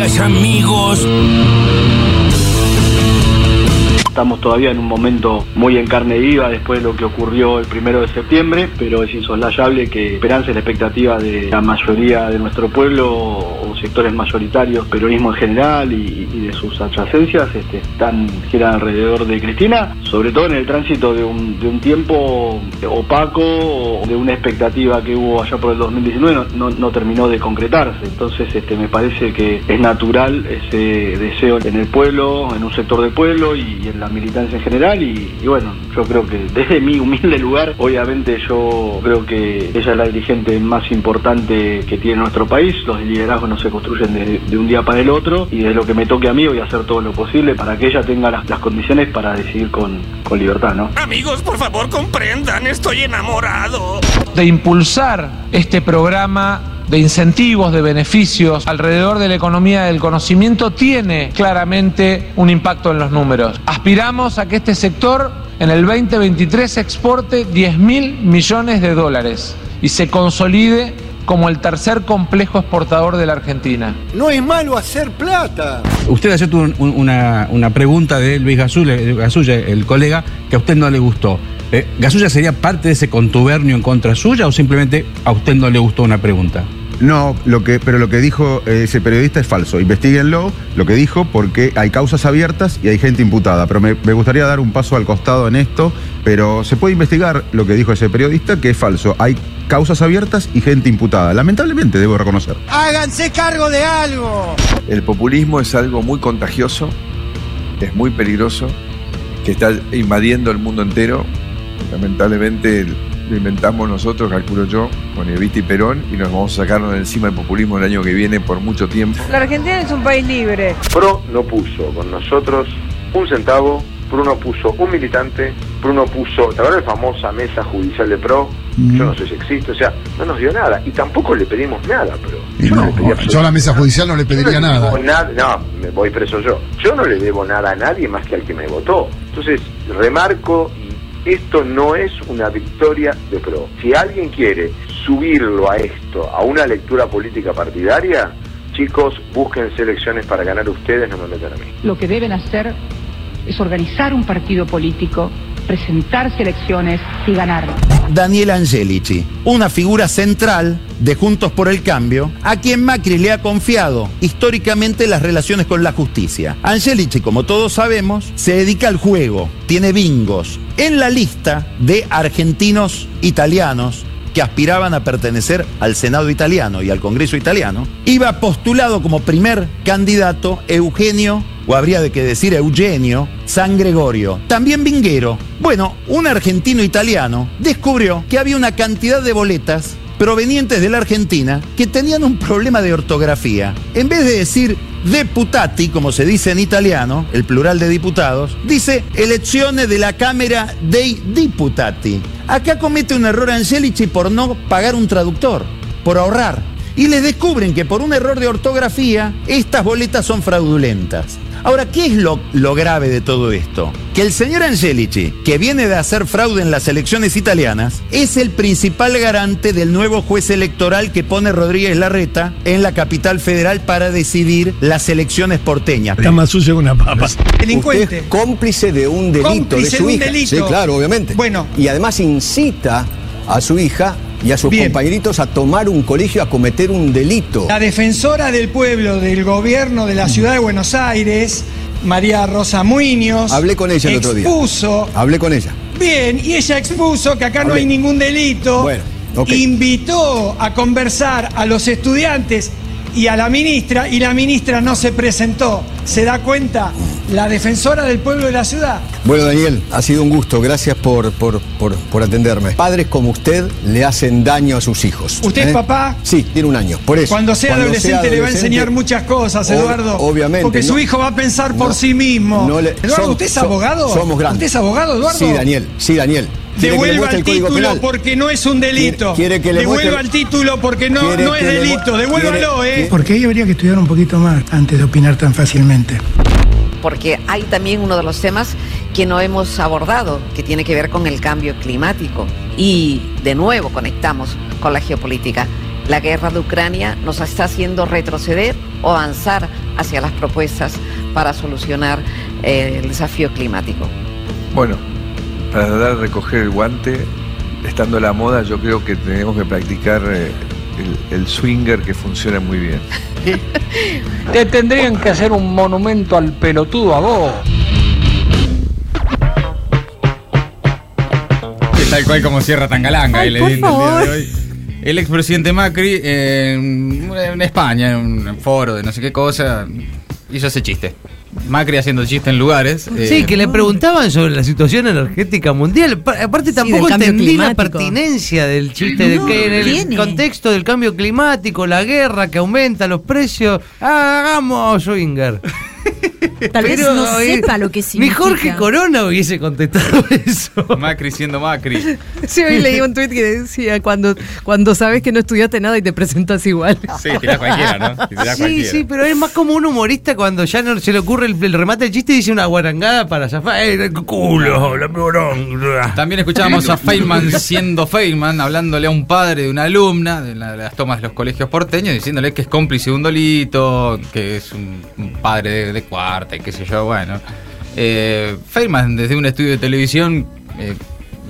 Amigos. Estamos todavía en un momento muy en carne viva después de lo que ocurrió el primero de septiembre, pero es insoslayable que esperanza y la expectativa de la mayoría de nuestro pueblo sectores mayoritarios, peronismo en general y, de sus adyacencias, este, están giran alrededor de Cristina, sobre todo en el tránsito de un, de un tiempo opaco de una expectativa que hubo allá por el 2019 no, no, terminó de concretarse. Entonces este, me parece que es natural ese deseo en el pueblo, en un sector del pueblo y en la militancia en general y, bueno, yo creo que desde mi humilde lugar, obviamente yo creo que ella es la dirigente más importante que tiene nuestro país, los liderazgos no se construyen de, un día para el otro y de lo que me toque a mí voy a hacer todo lo posible para que ella tenga las, condiciones para decidir con, con libertad, ¿no? Amigos, por favor comprendan, estoy enamorado. De impulsar este programa de incentivos, de beneficios alrededor de la economía del conocimiento tiene claramente un impacto en los números. Aspiramos a que este sector en el 2023 exporte 10 mil millones de dólares y se consolide como el tercer complejo exportador de la Argentina. No es malo hacer plata. Usted aceptó una, una, pregunta de Luis Gasulla, el colega, que a usted no le gustó. Eh, ¿Gasulla sería parte de ese contubernio en contra suya o simplemente a usted no le gustó una pregunta? No, lo que, pero lo que dijo eh, ese periodista es falso. Investíguenlo, lo que dijo, porque hay causas abiertas y hay gente imputada. Pero me, gustaría dar un paso al costado en esto, pero se puede investigar lo que dijo ese periodista, que es falso. Hay causas abiertas y gente imputada. Lamentablemente, debo reconocer. Háganse cargo de algo. El populismo es algo muy contagioso, es muy peligroso, que está invadiendo el mundo entero. Lamentablemente lo inventamos nosotros, calculo yo, con Evita y Perón, y nos vamos a sacarnos de encima el populismo el año que viene por mucho tiempo. La Argentina es un país libre. PRO no puso con nosotros un centavo, PRO no puso un militante, PRO no puso, ¿te acuerdas la famosa mesa judicial de PRO? Mm. Yo no sé si existe, o sea, no nos dio nada. Y tampoco le pedimos nada, pero yo no, yo a la mesa judicial no le pediría nada. nada. No, me voy preso yo. Yo no le debo nada a nadie más que al que me votó. Entonces, remarco esto no es una victoria de PRO. Si alguien quiere subirlo a esto, a una lectura política partidaria, chicos, busquen elecciones para ganar ustedes, no me metan a mí. Lo que deben hacer es organizar un partido político presentarse elecciones y ganar. Daniel Angelici, una figura central de Juntos por el Cambio, a quien Macri le ha confiado históricamente las relaciones con la justicia. Angelici, como todos sabemos, se dedica al juego, tiene bingos. En la lista de argentinos italianos que aspiraban a pertenecer al Senado italiano y al Congreso italiano, iba postulado como primer candidato Eugenio o habría de que decir Eugenio, San Gregorio, también vinguero. Bueno, un argentino italiano descubrió que había una cantidad de boletas provenientes de la Argentina que tenían un problema de ortografía. En vez de decir deputati, como se dice en italiano, el plural de diputados, dice elecciones de la Cámara dei Diputati. Acá comete un error Angelici por no pagar un traductor, por ahorrar. Y les descubren que por un error de ortografía, estas boletas son fraudulentas. Ahora, ¿qué es lo, lo, grave de todo esto? Que el señor Angelici, que viene de hacer fraude en las elecciones italianas, es el principal garante del nuevo juez electoral que pone Rodríguez Larreta en la capital federal para decidir las elecciones porteñas. Está más sucio que una papa. Delincuente. cómplice de un delito de su hija. Sí, claro, obviamente. Bueno. Y además incita a su hija y a sus compañeritos a tomar un colegio, a cometer un delito. La defensora del pueblo del gobierno de la ciudad de Buenos Aires, María Rosa Muñoz. Hablé con ella el otro día. Expuso. Hablé con ella. Bien, y ella expuso que acá no hay ningún delito. Bueno. Invitó a conversar a los estudiantes y a la ministra y la ministra no se presentó. ¿Se da cuenta? La defensora del pueblo de la ciudad. Bueno, Daniel, ha sido un gusto. Gracias por, por, atenderme. Padres como usted le hacen daño a sus hijos. ¿Usted es ¿eh? papá? Sí, tiene un año. Por eso. Cuando sea, adolescente, le va a enseñar muchas cosas, Eduardo. obviamente. Porque su hijo va a pensar por sí mismo. Eduardo, ¿usted es abogado? Somos grandes. ¿Usted es abogado, Eduardo? Sí, Daniel. Sí, Daniel. Devuelva el, título porque no es un delito. Quiere, que le Devuelva el título porque no, no es delito. Devuélvalo, ¿eh? Porque ahí habría que estudiar un poquito más antes de opinar tan fácilmente. Porque hay también uno de los temas que no hemos abordado, que tiene que ver con el cambio climático. Y de nuevo conectamos con la geopolítica. La guerra de Ucrania nos está haciendo retroceder o avanzar hacia las propuestas para solucionar eh, el desafío climático. Bueno, para tratar de recoger el guante, estando la moda, yo creo que tenemos que practicar eh, el, swinger que funciona muy bien. Te tendrían que hacer un monumento al pelotudo a vos. Tal cual como cierra Tangalanga el, el, día de hoy. El expresidente Macri en, en España, en un foro de no sé qué cosa, hizo ese chiste. Macri haciendo chiste en lugares. Sí, eh, que le preguntaban sobre la situación energética mundial. Aparte tampoco entendí la pertinencia del chiste de que en el contexto del cambio climático, la guerra que aumenta los precios, hagamos swinger. Tal vez no sepa lo que significa. Ni Jorge Corona hubiese contestado eso. Macri siendo Macri. Sí, hoy leí un tuit que decía, cuando, cuando sabes que no estudiaste nada y te presentas igual. Sí, tirás cualquiera, ¿no? sí, cualquiera. sí, pero es más como un humorista cuando ya no se le ocurre el, remate del chiste y dice una guarangada para zafar. ¡Eh, culo! La También escuchábamos a Feynman siendo Feynman, hablándole a un padre de una alumna de, las tomas de los colegios porteños, diciéndole que es cómplice de un dolito, que es un, padre de, de cuarta y qué sé yo, bueno. Eh, Feynman desde un estudio de televisión eh,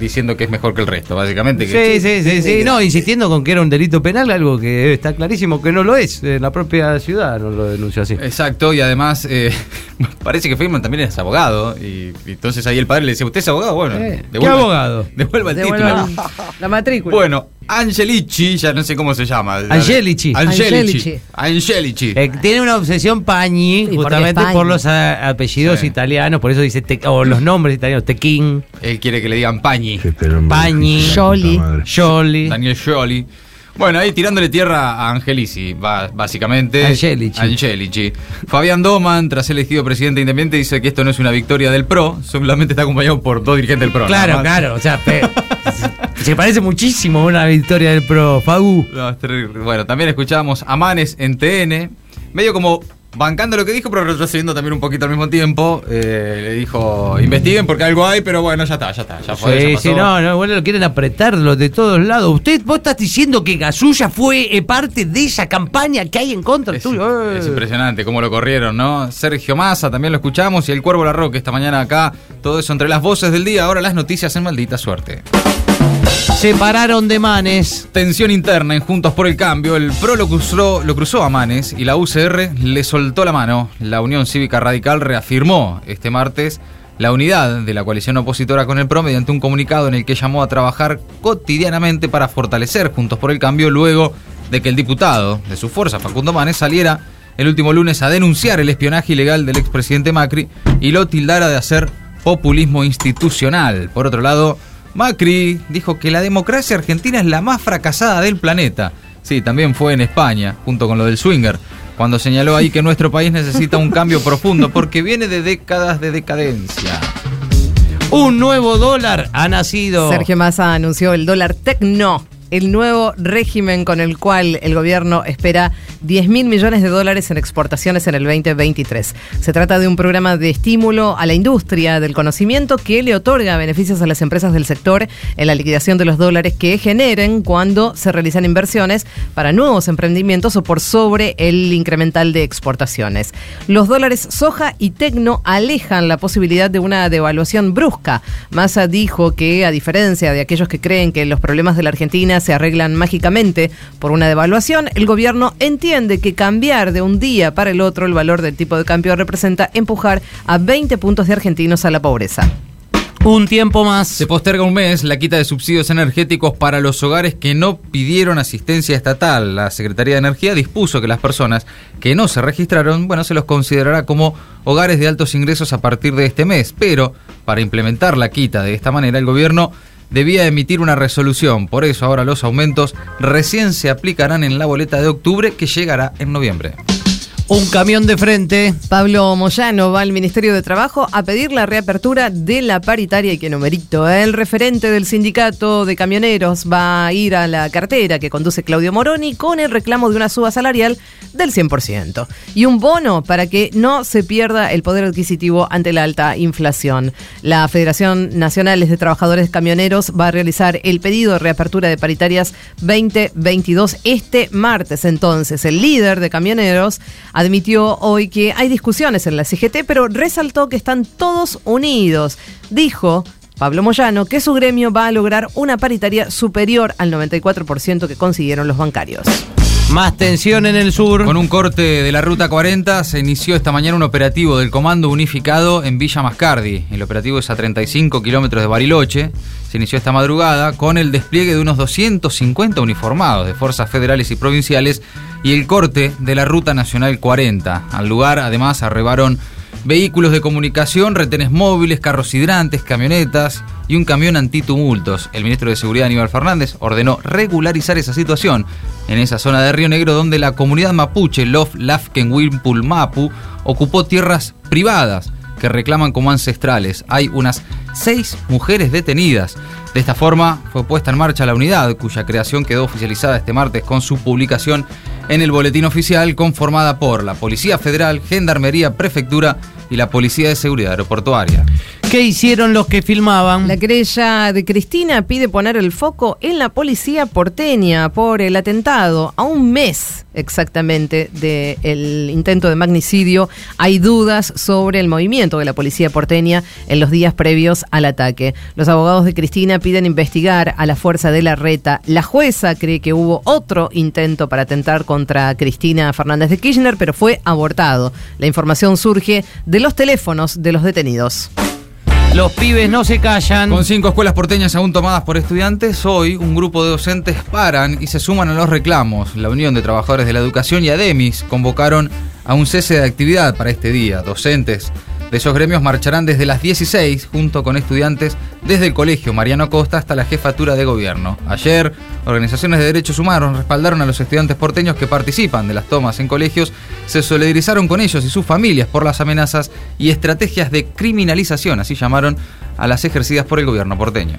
diciendo que es mejor que el resto, básicamente. sí, sí, sí, sí, no, insistiendo con que era un delito penal, algo que está clarísimo que no lo es. la propia ciudad no lo denunció así. Exacto, y además eh, parece que Feynman también es abogado, y, entonces ahí el padre le dice, ¿usted es abogado? Bueno, eh, ¿qué abogado? Devuelva el título. La matrícula. Bueno, Angelici, ya no sé cómo se llama. Angelici. Angelici. Angelici. Eh, tiene una obsesión Pañi, justamente por los apellidos italianos, por eso dice, o los nombres italianos, Tequín. Él quiere que le digan Pañi. Pañi. Jolly. Daniel Jolly. Bueno, ahí tirándole tierra a Angelici, básicamente. Angelici. Angelici. Fabián Doman, tras ser elegido presidente independiente, dice que esto no es una victoria del PRO, solamente está acompañado por dos dirigentes del PRO. Claro, claro. O sea, se parece muchísimo a una victoria del PRO. Fagu. bueno, también escuchábamos a Manes en TN. Medio como bancando lo que dijo, pero retrocediendo también un poquito al mismo tiempo. Eh, le dijo, investiguen porque algo hay, pero bueno, ya está, ya está. Ya fue, sí, sí, no, no, bueno, lo quieren apretarlo de todos lados. Usted, vos estás diciendo que Gasulla fue eh, parte de esa campaña que hay en contra es, tuyo. Es impresionante cómo lo corrieron, ¿no? Sergio Massa también lo escuchamos y el Cuervo Larroque esta mañana acá. Todo eso entre las voces del día, ahora las noticias en maldita suerte. Separaron de Manes. Tensión interna en Juntos por el Cambio. El PRO lo cruzó, lo cruzó a Manes y la UCR le soltó la mano. La Unión Cívica Radical reafirmó este martes la unidad de la coalición opositora con el PRO mediante un comunicado en el que llamó a trabajar cotidianamente para fortalecer Juntos por el Cambio luego de que el diputado de su fuerza, Facundo Manes, saliera el último lunes a denunciar el espionaje ilegal del expresidente Macri y lo tildara de hacer populismo institucional. Por otro lado, Macri dijo que la democracia argentina es la más fracasada del planeta. Sí, también fue en España, junto con lo del swinger, cuando señaló ahí que nuestro país necesita un cambio profundo porque viene de décadas de decadencia. Un nuevo dólar ha nacido. Sergio Massa anunció el dólar Tecno el nuevo régimen con el cual el gobierno espera 10 mil millones de dólares en exportaciones en el 2023. Se trata de un programa de estímulo a la industria del conocimiento que le otorga beneficios a las empresas del sector en la liquidación de los dólares que generen cuando se realizan inversiones para nuevos emprendimientos o por sobre el incremental de exportaciones. Los dólares soja y tecno alejan la posibilidad de una devaluación brusca. Massa dijo que, a diferencia de aquellos que creen que los problemas de la Argentina se arreglan mágicamente por una devaluación, el gobierno entiende que cambiar de un día para el otro el valor del tipo de cambio representa empujar a 20 puntos de argentinos a la pobreza. Un tiempo más. Se posterga un mes la quita de subsidios energéticos para los hogares que no pidieron asistencia estatal. La Secretaría de Energía dispuso que las personas que no se registraron, bueno, se los considerará como hogares de altos ingresos a partir de este mes. Pero para implementar la quita de esta manera, el gobierno debía emitir una resolución. Por eso ahora los aumentos recién se aplicarán en la boleta de octubre que llegará en noviembre. Un camión de frente. Pablo Moyano va al Ministerio de Trabajo a pedir la reapertura de la paritaria y que numerito. El referente del sindicato de camioneros va a ir a la cartera que conduce Claudio Moroni con el reclamo de una suba salarial del 100% y un bono para que no se pierda el poder adquisitivo ante la alta inflación. La Federación Nacional de Trabajadores Camioneros va a realizar el pedido de reapertura de paritarias 2022 este martes. Entonces, el líder de camioneros admitió hoy que hay discusiones en la CGT, pero resaltó que están todos unidos. Dijo Pablo Moyano que su gremio va a lograr una paritaria superior al 94% que consiguieron los bancarios. Más tensión en el sur. Con un corte de la ruta 40 se inició esta mañana un operativo del Comando Unificado en Villa Mascardi. El operativo es a 35 kilómetros de Bariloche. Se inició esta madrugada con el despliegue de unos 250 uniformados de fuerzas federales y provinciales y el corte de la ruta nacional 40. Al lugar además arribaron vehículos de comunicación, retenes móviles, carros hidrantes, camionetas y un camión antitumultos. El ministro de Seguridad Aníbal Fernández ordenó regularizar esa situación en esa zona de Río Negro donde la comunidad mapuche Lof Lafken Wimpul Mapu ocupó tierras privadas que reclaman como ancestrales. Hay unas seis mujeres detenidas. De esta forma fue puesta en marcha la unidad, cuya creación quedó oficializada este martes con su publicación en el boletín oficial, conformada por la Policía Federal, Gendarmería, Prefectura y la Policía de Seguridad Aeroportuaria. ¿Qué hicieron los que filmaban? La querella de Cristina pide poner el foco en la policía porteña por el atentado. A un mes exactamente del intento de magnicidio, hay dudas sobre el movimiento de la policía porteña en los días previos al ataque. Los abogados de Cristina piden investigar a la fuerza de la reta. La jueza cree que hubo otro intento para atentar contra Cristina Fernández de Kirchner, pero fue abortado. La información surge de los teléfonos de los detenidos. Los pibes no se callan. Con cinco escuelas porteñas aún tomadas por estudiantes, hoy un grupo de docentes paran y se suman a los reclamos. La Unión de Trabajadores de la Educación y ADEMIS convocaron a un cese de actividad para este día. Docentes de esos gremios marcharán desde las 16 junto con estudiantes desde el colegio Mariano Costa hasta la jefatura de gobierno. Ayer, organizaciones de derechos humanos respaldaron a los estudiantes porteños que participan de las tomas en colegios, se solidarizaron con ellos y sus familias por las amenazas y estrategias de criminalización, así llamaron a las ejercidas por el gobierno porteño.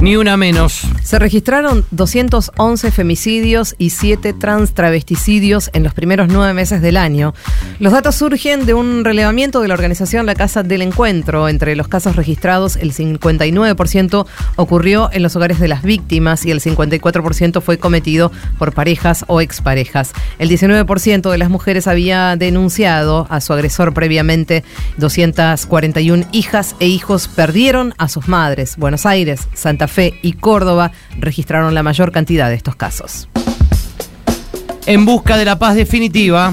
Ni una menos. Se registraron 211 femicidios y 7 transtravesticidios en los primeros nueve meses del año. Los datos surgen de un relevamiento de la organización La Casa del Encuentro. Entre los casos registrados, el 59% ocurrió en los hogares de las víctimas y el 54% fue cometido por parejas o exparejas. El 19% de las mujeres había denunciado a su agresor previamente. 241 hijas e hijos perdieron a sus madres. Buenos Aires, Santa Fe y Córdoba registraron la mayor cantidad de estos casos. En busca de la paz definitiva.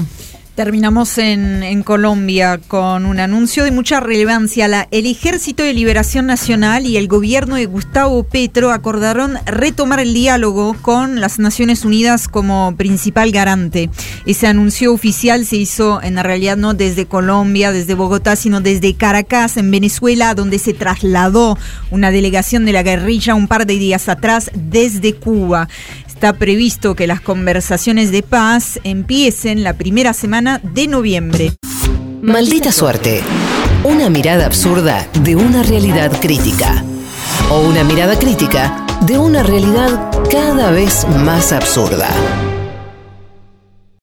Terminamos en, Colombia con un anuncio de mucha relevancia. El Ejército de Liberación Nacional y el gobierno de Gustavo Petro acordaron retomar el diálogo con las Naciones Unidas como principal garante. Ese anuncio oficial se hizo en realidad no desde Colombia, desde Bogotá, sino desde Caracas, en Venezuela, donde se trasladó una delegación de la guerrilla un par de días atrás desde Cuba. Está previsto que las conversaciones de paz empiecen la primera de noviembre. Maldita suerte. Una mirada absurda de una realidad crítica. O una mirada crítica de una realidad cada vez más absurda.